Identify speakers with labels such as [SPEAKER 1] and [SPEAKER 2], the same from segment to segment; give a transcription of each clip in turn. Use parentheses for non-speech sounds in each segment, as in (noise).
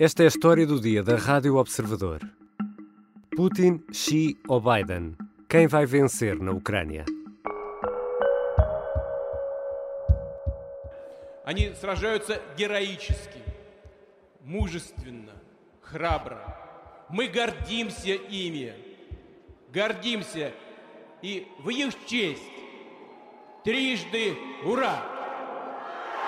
[SPEAKER 1] Esta é a história do dia da Rádio Observador. Putin, Xi ou Biden? Quem vai vencer na Ucrânia?
[SPEAKER 2] Они сражаются героически, мужественно, храбро. Мы гордимся ими, гордимся и в их честь трижды ура!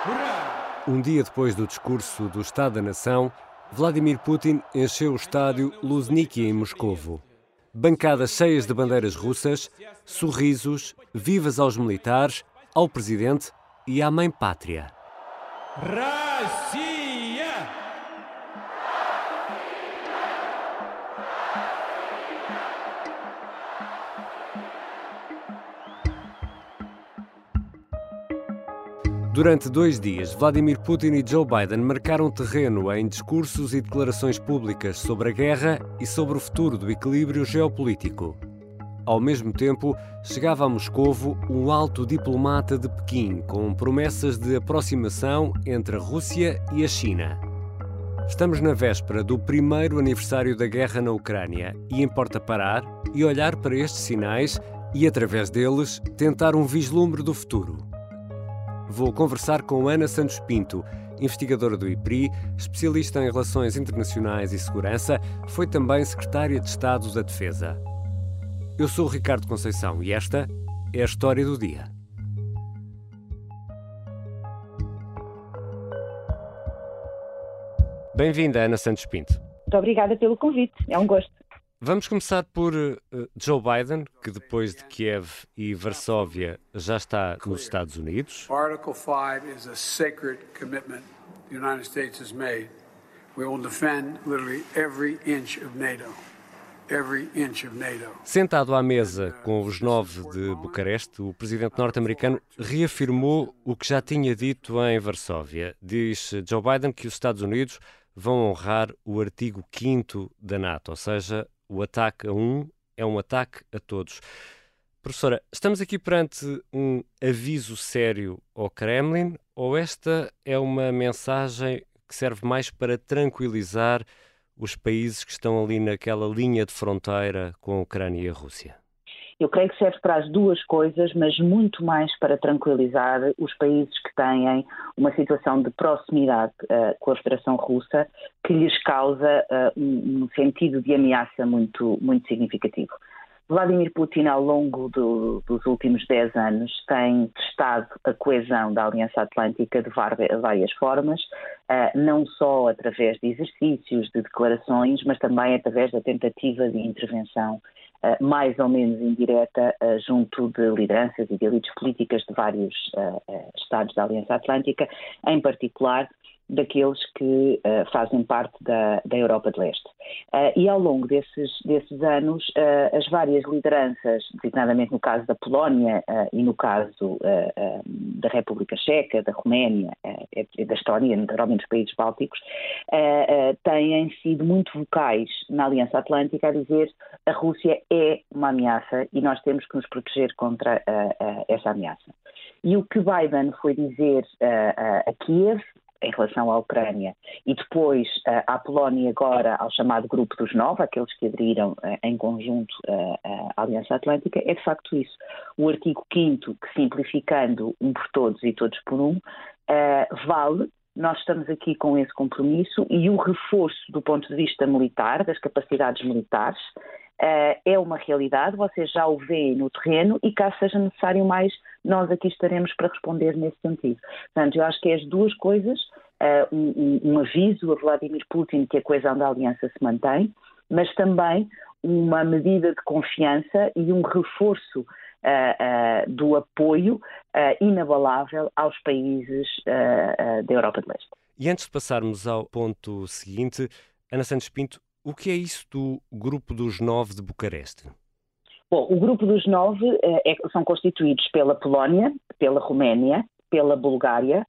[SPEAKER 2] Ура!
[SPEAKER 1] Um dia depois do discurso do Estado da Nação, Vladimir Putin encheu o estádio Luzhniki em Moscovo. Bancadas cheias de bandeiras russas, sorrisos, vivas aos militares, ao presidente e à mãe pátria.
[SPEAKER 2] Россия!
[SPEAKER 1] Durante dois dias, Vladimir Putin e Joe Biden marcaram terreno em discursos e declarações públicas sobre a guerra e sobre o futuro do equilíbrio geopolítico. Ao mesmo tempo, chegava a Moscovo um alto diplomata de Pequim com promessas de aproximação entre a Rússia e a China. Estamos na véspera do primeiro aniversário da guerra na Ucrânia e importa parar e olhar para estes sinais e, através deles, tentar um vislumbre do futuro. Vou conversar com Ana Santos Pinto, investigadora do IPRI, especialista em relações internacionais e segurança, foi também secretária de Estado da Defesa. Eu sou Ricardo Conceição e esta é a história do dia. Bem-vinda, Ana Santos Pinto.
[SPEAKER 3] Muito obrigada pelo convite, é um gosto.
[SPEAKER 1] Vamos começar por uh, Joe Biden, que depois de Kiev e Varsóvia já está nos Estados Unidos.
[SPEAKER 4] Article 5 is a sacred commitment the United States has made. We will defend literally every inch of NATO. Every inch of NATO.
[SPEAKER 1] Sentado à mesa com os nove de Bucareste, o presidente norte-americano reafirmou o que já tinha dito em Varsóvia. Diz Joe Biden que os Estados Unidos vão honrar o artigo 5 da NATO, ou seja, o ataque a um é um ataque a todos. Professora, estamos aqui perante um aviso sério ao Kremlin ou esta é uma mensagem que serve mais para tranquilizar os países que estão ali naquela linha de fronteira com a Ucrânia e a Rússia?
[SPEAKER 3] Eu creio que serve para as duas coisas, mas muito mais para tranquilizar os países que têm uma situação de proximidade uh, com a Federação Russa que lhes causa uh, um, um, sentido de ameaça muito, muito significativo. Vladimir Putin, ao longo do, dos últimos 10 anos, tem testado a coesão da Aliança Atlântica de várias formas, uh, não só através de exercícios, de declarações, mas também através da tentativa de intervenção mais ou menos indireta uh, junto de lideranças e de elites políticas de vários Estados da Aliança Atlântica, em particular daqueles que uh, fazem parte da, da Europa de Leste. Uh, e ao longo desses, desses anos, uh, as várias lideranças, designadamente no caso da Polónia e no caso da República Checa, da Roménia, da Estónia, naturalmente dos países bálticos, têm sido muito vocais na Aliança Atlântica a dizer a Rússia é uma ameaça e nós temos que nos proteger contra essa ameaça. E o que Biden foi dizer a Kiev em relação à Ucrânia e depois à Polónia agora ao chamado Grupo dos Nove, aqueles que aderiram uh, em conjunto uh, à Aliança Atlântica, é de facto isso. O artigo 5 que simplificando um por todos e todos por um, vale nós estamos aqui com esse compromisso e o reforço do ponto de vista militar, das capacidades militares, é uma realidade, vocês já o veem no terreno e caso seja necessário mais, nós aqui estaremos para responder nesse sentido. Portanto, eu acho que é as duas coisas, uh, um, um aviso a Vladimir Putin que a coesão da aliança se mantém, mas também uma medida de confiança e um reforço Uh, uh, do apoio uh, inabalável aos países da Europa de Leste.
[SPEAKER 1] E antes de passarmos ao ponto seguinte, Ana Santos Pinto, o que é isso do Grupo dos Nove de Bucareste?
[SPEAKER 3] Bom, o Grupo dos Nove é, são constituídos pela Polónia, pela Roménia, pela Bulgária,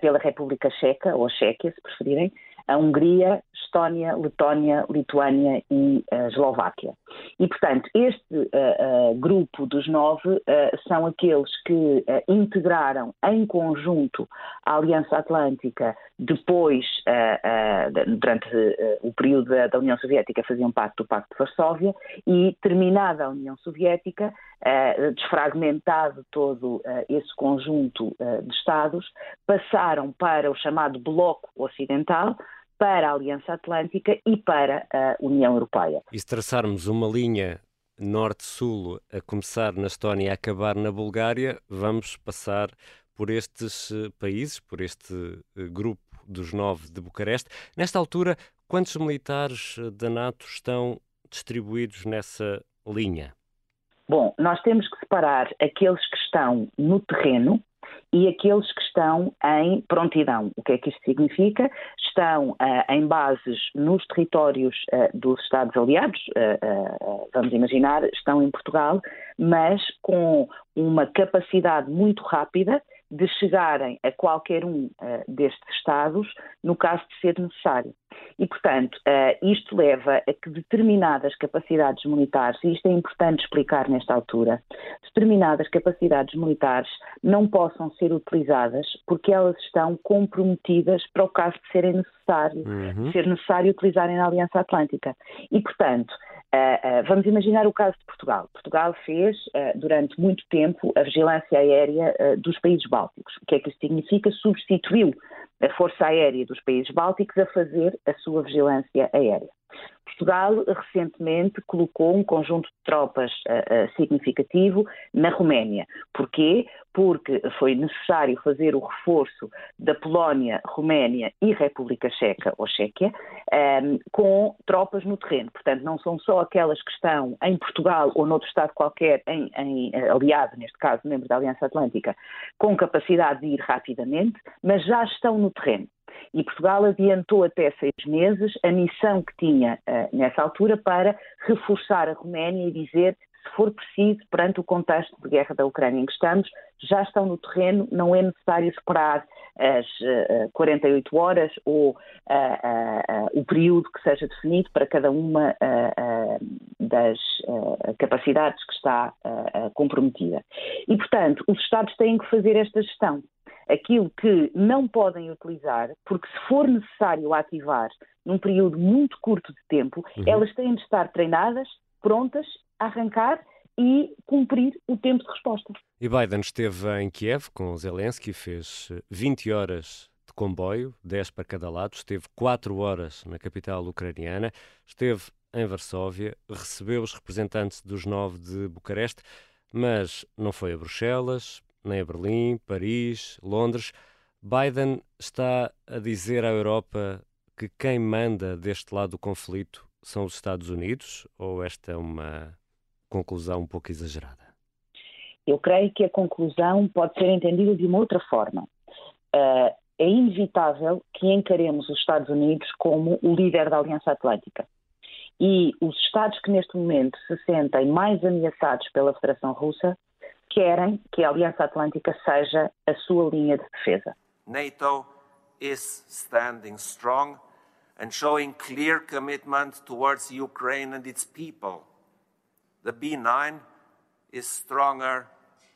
[SPEAKER 3] pela República Checa, ou Chequia, se preferirem, a Hungria, Estónia, Letónia, Lituânia e a Eslováquia. E, portanto, este uh, uh, grupo dos nove uh, são aqueles que integraram em conjunto a Aliança Atlântica depois, durante o período da, da, União Soviética, faziam parte do Pacto de Varsóvia e, terminada a União Soviética, desfragmentado todo esse conjunto de Estados, passaram para o chamado Bloco Ocidental, para a Aliança Atlântica e para a União Europeia.
[SPEAKER 1] E se traçarmos uma linha norte-sul, a começar na Estónia e a acabar na Bulgária, vamos passar por estes eh, países, por este eh, grupo dos nove de Bucareste. Nesta altura, quantos militares eh, da NATO estão distribuídos nessa linha?
[SPEAKER 3] Bom, nós temos que separar aqueles que estão no terreno e aqueles que estão em prontidão. O que é que isto significa? Estão uh, em bases nos territórios uh, dos Estados aliados, uh, vamos imaginar, estão em Portugal, mas com uma capacidade muito rápida de chegarem a qualquer um uh, destes Estados no caso de ser necessário. E, portanto, uh, isto leva a que determinadas capacidades militares, e isto é importante explicar nesta altura, determinadas capacidades militares não possam ser utilizadas porque elas estão comprometidas para o caso de serem necessário, uhum. ser necessário utilizarem na Aliança Atlântica. E, portanto, Uh, uh, vamos imaginar o caso de Portugal. Portugal fez, uh, durante muito tempo, a vigilância aérea dos países bálticos. O que é que isso significa? Substituiu a Força Aérea dos países bálticos a fazer a sua vigilância aérea. Portugal recentemente colocou um conjunto de tropas significativo na Roménia. Porquê? Porque foi necessário fazer o reforço da Polónia, Roménia e República Checa ou Chequia um, ehm, com tropas no terreno. Portanto, não são só aquelas que estão em Portugal ou noutro Estado qualquer, em, em eh, aliado, neste caso, membro da Aliança Atlântica, com capacidade de ir rapidamente, mas já estão no terreno. E Portugal adiantou até seis meses a missão que tinha uh, nessa altura para reforçar a Roménia e dizer se for preciso, perante o contexto de guerra da Ucrânia em que estamos, já estão no terreno, não é necessário esperar as uh, 48 horas ou uh, uh, o período que seja definido para cada uma das capacidades que está comprometida. E, portanto, os Estados têm que fazer esta gestão aquilo que não podem utilizar, porque se for necessário ativar num período muito curto de tempo, uhum. elas têm de estar treinadas, prontas arrancar e cumprir o tempo de resposta.
[SPEAKER 1] E Biden esteve em Kiev com Zelensky, fez 20 eh, horas de comboio, 10 para cada lado, esteve 4 horas na capital ucraniana, esteve em Varsóvia, recebeu os representantes dos nove de Bucareste, mas não foi a Bruxelas, nem a Berlim, Paris, Londres. Biden está a dizer à Europa que quem manda deste lado do conflito são os Estados Unidos ou esta é uma conclusão um pouco exagerada?
[SPEAKER 3] Eu creio que a conclusão pode ser entendida de uma outra forma. Uh, é inevitável que encaremos os Estados Unidos como o líder da Aliança Atlântica. E os Estados que neste momento se sentem mais ameaçados pela Federação Russa querem que a Aliança Atlântica seja a sua linha de defesa.
[SPEAKER 5] NATO is standing strong and showing clear commitment towards Ukraine and its people. The B9 is stronger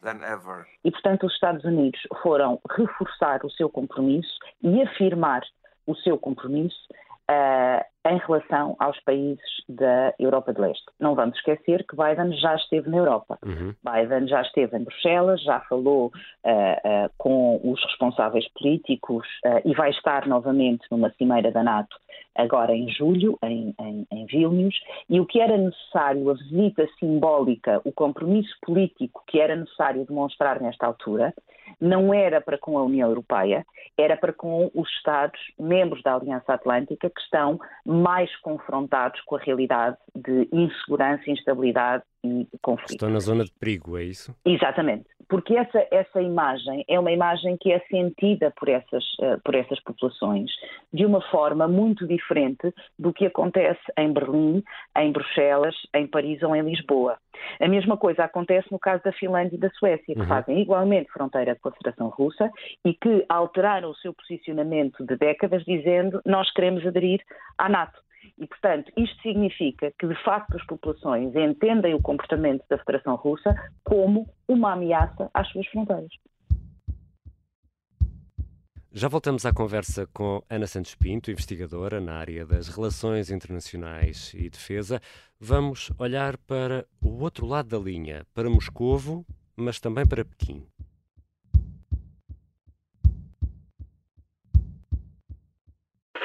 [SPEAKER 5] than ever.
[SPEAKER 3] E portanto os Estados Unidos foram reforçar o seu compromisso e afirmar o seu compromisso uh, em relação aos países da Europa de Leste. Não vamos esquecer que Biden já esteve na Europa. Uhum. Biden já esteve em Bruxelas, já falou uh, uh, com os responsáveis políticos uh, e vai estar novamente numa cimeira da NATO agora em julho, em, em, em Vilnius. E o que era necessário, a visita simbólica, o compromisso político que era necessário demonstrar nesta altura, não era para com a União Europeia, era para com os Estados membros da Aliança Atlântica que estão mais confrontados com a realidade de insegurança e instabilidade e conflito.
[SPEAKER 1] Estão na zona de perigo, é isso?
[SPEAKER 3] Exatamente, porque essa, essa imagem é uma imagem que é sentida por essas, uh, por essas populações de uma forma muito diferente do que acontece em Berlim, em Bruxelas, em Paris ou em Lisboa. A mesma coisa acontece no caso da Finlândia e da Suécia, que uhum. fazem igualmente fronteira com a Federação Russa e que alteraram o seu posicionamento de décadas dizendo nós queremos aderir à NATO. E, portanto, isto significa que, de facto, as populações entendem o comportamento da Federação Russa como uma ameaça às suas fronteiras.
[SPEAKER 1] Já voltamos à conversa com Ana Santos Pinto, investigadora na área das relações internacionais e defesa. Vamos olhar para o outro lado da linha, para Moscovo, mas também para Pequim.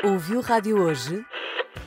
[SPEAKER 6] Ouviu Rádio Hoje?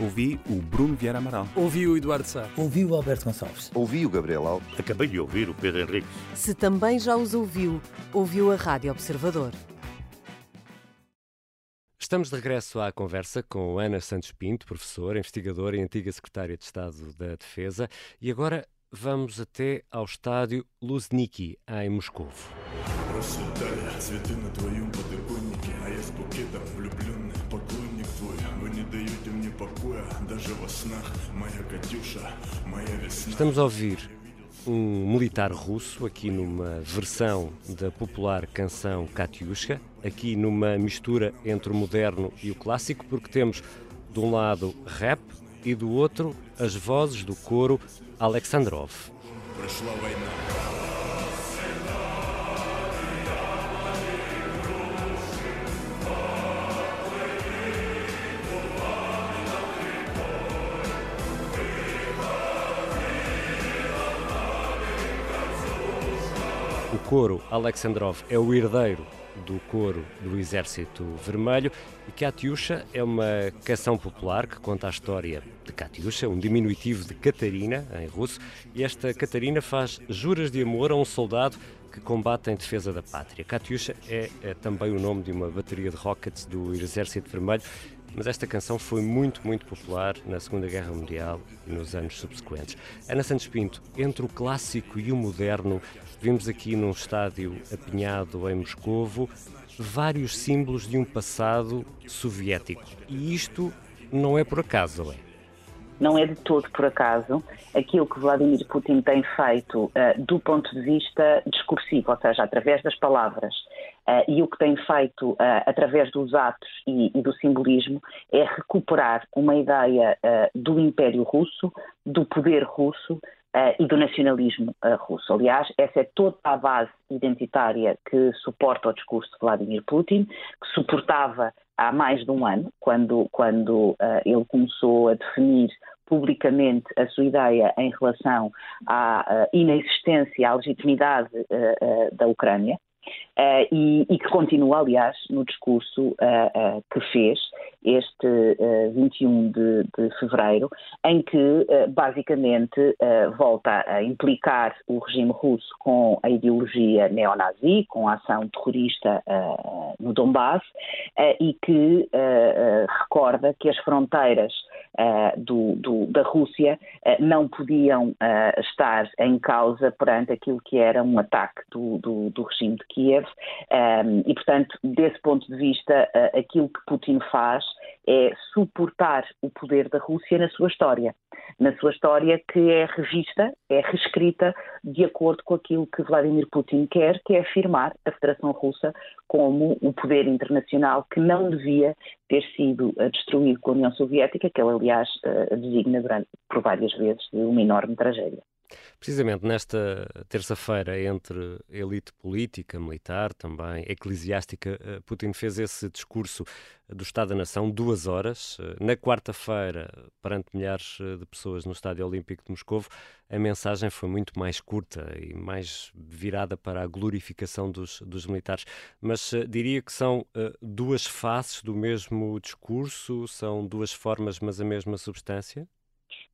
[SPEAKER 7] Ouvi o Bruno Vieira Amaral.
[SPEAKER 8] Ouvi o Eduardo Sá.
[SPEAKER 9] Ouvi o Alberto Gonçalves.
[SPEAKER 10] Ouvi o Gabriel Alves.
[SPEAKER 11] Acabei de ouvir o Pedro Henrique.
[SPEAKER 6] Se também já os ouviu, ouviu a Rádio Observador.
[SPEAKER 1] Estamos de regresso à conversa com Ana Santos Pinto, professora, investigadora e antiga secretária de Estado da Defesa. E agora vamos até ao estádio Luzniki, em Moscou. Estamos a ouvir um militar russo aqui numa versão da popular canção Katyusha, aqui numa mistura entre o moderno e o clássico, porque temos de um lado rap e do outro as vozes do coro Alexandrov. O coro Alexandrov é o herdeiro do coro do Exército Vermelho e Katyusha é uma canção popular que conta a história de Katyusha, um diminutivo de Catarina, em russo, e esta Catarina faz juras de amor a um soldado que combate em defesa da pátria. Katyusha é, é também o nome de uma bateria de rockets do Exército Vermelho mas esta canção foi muito, muito popular na Segunda Guerra Mundial e nos anos subsequentes. Ana Santos Pinto, entre o clássico e o moderno, Vimos aqui num estádio apinhado em Moscovo vários símbolos de um passado soviético. E isto não é por acaso, é?
[SPEAKER 3] Não é de todo por acaso aquilo que Vladimir Putin tem feito uh, do ponto de vista discursivo, ou seja, através das palavras, uh, e o que tem feito uh, através dos atos e, e, do simbolismo é recuperar uma ideia do Império Russo, do poder russo, Uh, e do nacionalismo uh, russo. Aliás, essa é toda a base identitária que suporta o discurso de Vladimir Putin, que suportava há mais de um ano, quando, quando uh, ele começou a definir publicamente a sua ideia em relação à inexistência, à legitimidade da Ucrânia. Uh, e, e, que continua, aliás, no discurso uh, uh, que fez este 21 de, de, fevereiro, em que basicamente volta a implicar o regime russo com a ideologia neonazi, com a ação terrorista no Donbass, e que recorda que as fronteiras do, do, da Rússia não podiam estar em causa perante aquilo que era um ataque do, do regime de Kiev. Um, e, portanto, desse ponto de vista, uh, aquilo que Putin faz é suportar o poder da Rússia na sua história. Na sua história que é revista, é reescrita de acordo com aquilo que Vladimir Putin quer, que é afirmar a Federação Russa como um poder internacional que não devia ter sido uh, destruído com a União Soviética, que ele, aliás, uh, designa por várias vezes de uma enorme tragédia.
[SPEAKER 1] Precisamente nesta terça-feira, entre elite política, militar, também eclesiástica, eh, Putin fez esse discurso do Estado da Nação, duas horas. Eh, na quarta-feira, perante milhares eh, de pessoas no Estádio Olímpico de Moscovo, a mensagem foi muito mais curta e mais virada para a glorificação dos, dos militares. Mas diria que são duas faces do mesmo discurso, são duas formas, mas a mesma substância?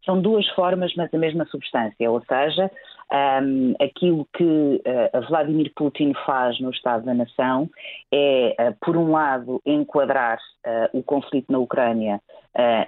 [SPEAKER 3] São duas formas, mas a mesma substância, ou seja, um, aquilo que uh, Vladimir Putin faz no Estado da Nação é, uh, por um lado, enquadrar uh, o conflito na Ucrânia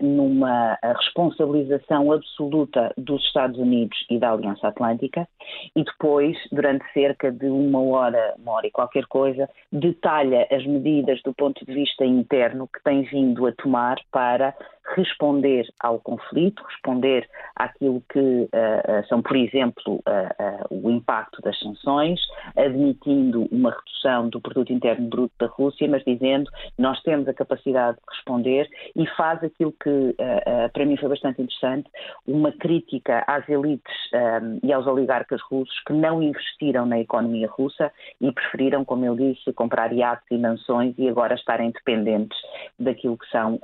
[SPEAKER 3] numa responsabilização absoluta dos Estados Unidos e da Aliança Atlântica, e depois, durante cerca de uma hora, uma hora e qualquer coisa, detalha as medidas do ponto de vista interno que tem vindo a tomar para responder ao conflito, responder àquilo que uh, são, por exemplo, uh, uh, o impacto das sanções, admitindo uma redução do produto interno bruto da Rússia, mas dizendo nós temos a capacidade de responder e faz aquilo que para mim foi bastante interessante, uma crítica às elites um, e aos oligarcas russos que não investiram na economia russa e preferiram, como ele disse, comprar iates e mansões e agora estarem dependentes daquilo que são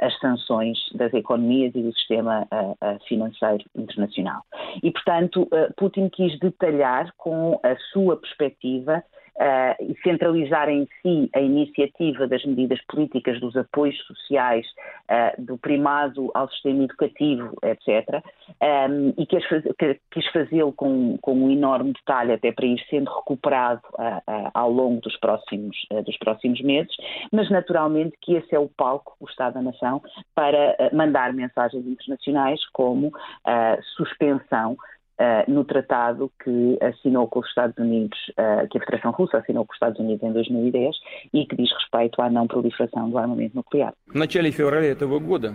[SPEAKER 3] as sanções das economias e do sistema uh, financeiro internacional. E, portanto, uh, Putin quis detalhar com a sua perspectiva uh, e centralizar em si a iniciativa das medidas políticas, dos apoios sociais, uh, do primado ao sistema educativo, etc., um, e quis, quis fazê-lo com, com um enorme detalhe, até para ir sendo recuperado uh, ao longo dos próximos, dos próximos meses, mas naturalmente que esse é o palco, o Estado da Nação, para mandar mensagens internacionais como suspensão Uh, no tratado que assinou com os Estados Unidos, uh, que a Federação Russa assinou com os Estados Unidos em 2010 e que diz respeito à não proliferação do armamento nuclear.
[SPEAKER 12] В начале февраля этого года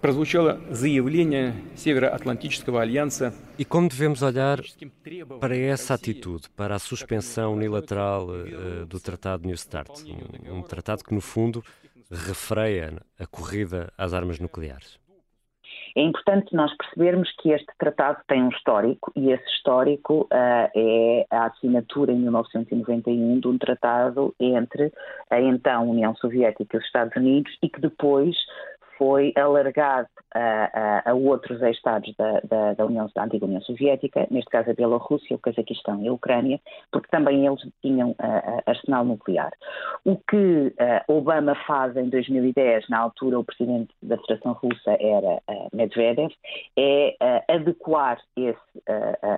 [SPEAKER 12] прозвучало заявление Североатлантического альянса
[SPEAKER 1] E como devemos olhar para essa atitude, para a suspensão unilateral uh, do Tratado New Start, um, um tratado que no fundo refreia a corrida às armas nucleares?
[SPEAKER 3] É importante nós percebermos que este tratado tem um histórico e esse histórico uh, é a assinatura em 1991 de um tratado entre a então União Soviética e os Estados Unidos e que depois foi alargado a, a, a outros Estados da, da, da, União, da antiga União Soviética, neste caso a Bielorrússia, o Cazaquistão e a Ucrânia, porque também eles tinham arsenal nuclear. O que Obama faz em 2010, na altura o presidente da Federação Russa era Medvedev, é adequar esse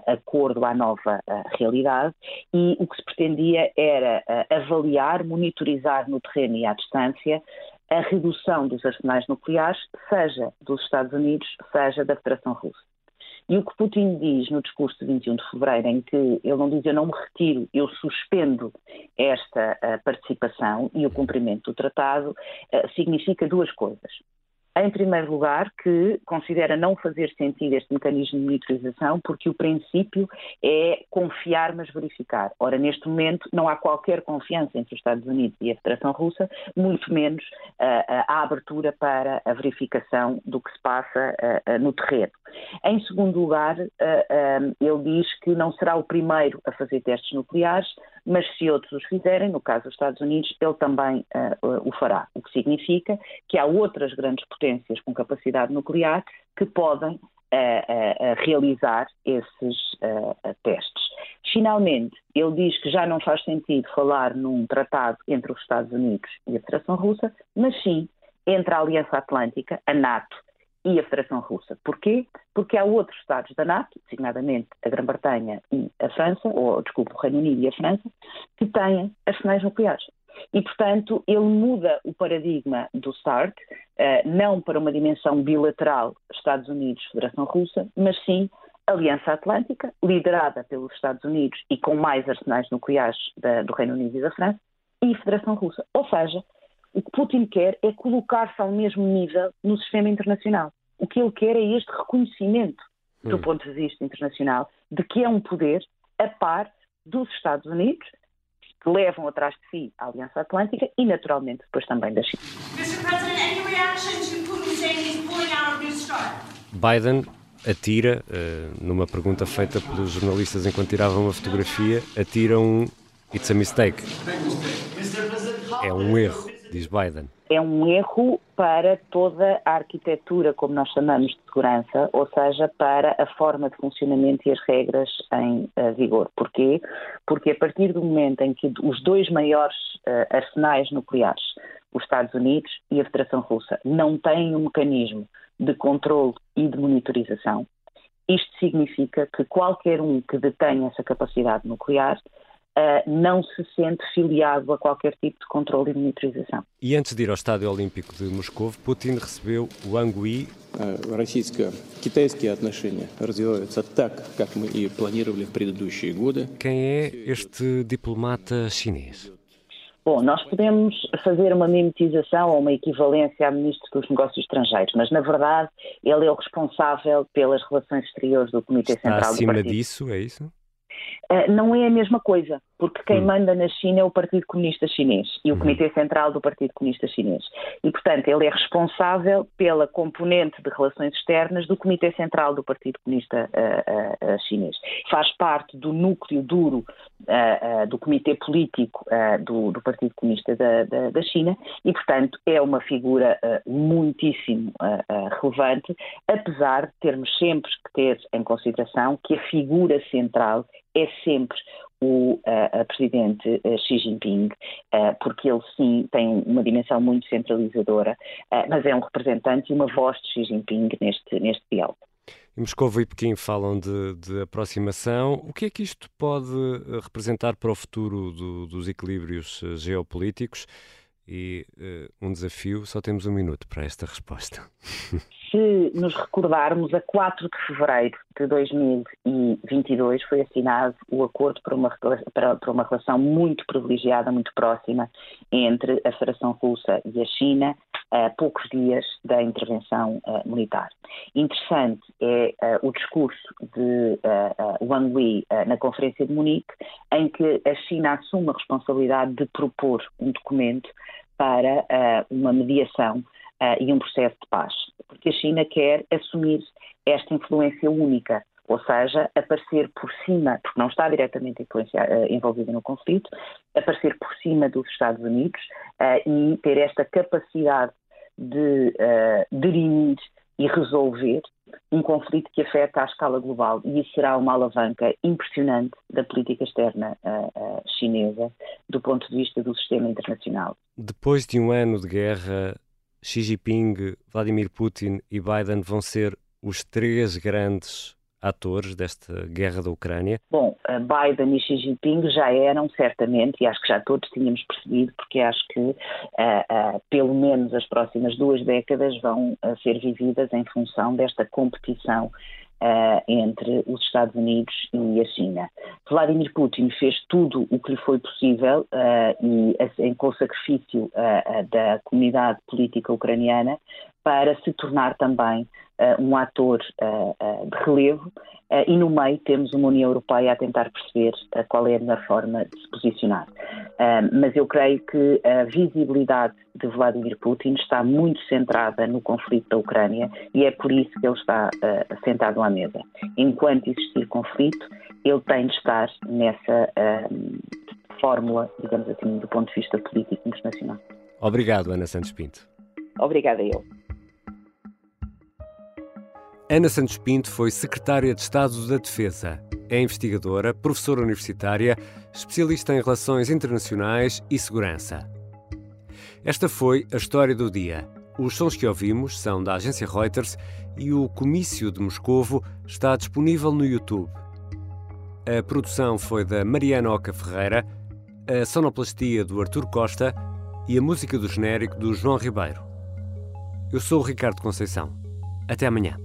[SPEAKER 3] acordo à nova realidade e o que se pretendia era avaliar, monitorizar no terreno e à distância a redução dos arsenais nucleares, seja dos Estados Unidos, seja da Federação Russa. E o que Putin diz no discurso de 21 de fevereiro, em que ele não diz eu não me retiro, eu suspendo esta uh, participação e o cumprimento do tratado, uh, significa duas coisas. Em primeiro lugar, que considera não fazer sentido este mecanismo de monitorização, porque o princípio é confiar, mas verificar. Ora, neste momento, não há qualquer confiança entre os Estados Unidos e a Federação Russa, muito menos uh, a abertura para a verificação do que se passa no terreno. Em segundo lugar, ele diz que não será o primeiro a fazer testes nucleares, mas se outros os fizerem, no caso dos Estados Unidos, ele também o fará. O que significa que há outras grandes potências com capacidade nuclear que podem realizar esses testes. Finalmente, ele diz que já não faz sentido falar num tratado entre os Estados Unidos e a Federação Russa, mas sim entre a Aliança Atlântica, a NATO e a Federação Russa. Porquê? Porque há outros Estados da NATO, designadamente a Grã-Bretanha e a França, ou desculpe, o Reino Unido e a França, que têm arsenais nucleares. E, portanto, ele muda o paradigma do START, uh, não para uma dimensão bilateral Estados Unidos-Federação Russa, mas sim Aliança Atlântica, liderada pelos Estados Unidos e com mais arsenais nucleares do Reino Unido e da França, e Federação Russa. Ou seja, o que Putin quer é colocar-se ao mesmo nível no sistema internacional. O que ele quer é este reconhecimento, do hum. ponto de vista internacional, de que é um poder a par dos Estados Unidos, que levam atrás de si a Aliança Atlântica e, naturalmente, depois também da China.
[SPEAKER 1] Biden atira, uh, numa pergunta feita pelos jornalistas enquanto tiravam uma fotografia, atira um It's a mistake. É um erro, diz Biden.
[SPEAKER 3] É um erro para toda a arquitetura, como nós chamamos de segurança, ou seja, para a forma de funcionamento e as regras em uh, vigor. Porquê? Porque a partir do momento em que os dois maiores uh, arsenais nucleares, os Estados Unidos e a Federação Russa, não têm um mecanismo de controle e de monitorização, isto significa que qualquer um que detenha essa capacidade nuclear Uh, não se sente filiado a qualquer tipo de controle e monitorização.
[SPEAKER 1] E antes de ir ao Estádio Olímpico de Moscou, Putin recebeu Wang Yi.
[SPEAKER 12] Российско-китайские отношения развиваются так, как мы и планировали в предыдущие годы.
[SPEAKER 1] Quem é este diplomata chinês?
[SPEAKER 3] Bom, nós podemos fazer uma mimetização ou uma equivalência a Ministro dos Negócios Estrangeiros, mas na verdade ele é o responsável pelas relações exteriores do Comitê
[SPEAKER 1] Está
[SPEAKER 3] Central
[SPEAKER 1] acima
[SPEAKER 3] do Partido.
[SPEAKER 1] disso, é isso?
[SPEAKER 3] Uh, não é a mesma coisa, porque quem hum. manda na China é o Partido Comunista Chinês e o hum. Comitê Central do Partido Comunista Chinês. E, portanto, ele é responsável pela componente de relações externas do Comitê Central do Partido Comunista uh, uh, Chinês. Faz parte do núcleo duro do Comitê Político do, do, Partido Comunista da, da, da, China e, portanto, é uma figura muitíssimo relevante, apesar de termos sempre que ter em consideração que a figura central é sempre o uh, presidente uh, Xi Jinping, uh, porque ele sim tem uma dimensão muito centralizadora, mas é um representante e uma voz de Xi Jinping neste, neste diálogo.
[SPEAKER 1] Moscou e Pequim falam de, de, aproximação. O que é que isto pode representar para o futuro do, dos equilíbrios geopolíticos? E um desafio, só temos um minuto para esta resposta. (laughs)
[SPEAKER 3] se nos recordarmos, a 4 de fevereiro de 2022 foi assinado o acordo para uma, para, para uma relação muito privilegiada, muito próxima entre a Federação Russa e a China, a poucos dias da intervenção uh, militar. Interessante é uh, o discurso de uh, Wang Yi na Conferência de Munique, em que a China assume a responsabilidade de propor um documento para uma mediação uh, e um processo de paz. Porque a China quer assumir esta influência única, ou seja, aparecer por cima, porque não está diretamente uh, envolvida no conflito, aparecer por cima dos Estados Unidos e ter esta capacidade de uh, dirimir e resolver um conflito que afeta à escala global e isso será uma alavanca impressionante da política externa uh, uh, chinesa do ponto de vista do sistema internacional.
[SPEAKER 1] Depois de um ano de guerra, Xi Jinping, Vladimir Putin e Biden vão ser os três grandes atores desta guerra da Ucrânia?
[SPEAKER 3] Bom, Biden e Xi Jinping já eram certamente, e acho que já todos tínhamos percebido, porque acho que uh, uh, pelo menos as próximas duas décadas vão uh, ser vividas em função desta competição entre os Estados Unidos e a China. Vladimir Putin fez tudo o que lhe foi possível uh, e em, com sacrifício uh, da comunidade política ucraniana para se tornar também um ator de relevo e no meio temos uma União Europeia a tentar perceber qual é a melhor forma de se posicionar. mas eu creio que a visibilidade de Vladimir Putin está muito centrada no conflito da Ucrânia e é por isso que ele está sentado à mesa. Enquanto existir conflito, ele tem de estar nessa fórmula, digamos assim, do ponto de vista político internacional.
[SPEAKER 1] Obrigado, Ana Santos Pinto.
[SPEAKER 3] Obrigada eu.
[SPEAKER 1] Ana Santos Pinto foi secretária de Estado da Defesa. É investigadora, professora universitária, especialista em relações internacionais e segurança. Esta foi a história do dia. Os sons que ouvimos são da agência Reuters e o comício de Moscovo está disponível no YouTube. A produção foi da Mariana Oca Ferreira, a sonoplastia do Artur Costa e a música do genérico do João Ribeiro. Eu sou o Ricardo Conceição. Até amanhã.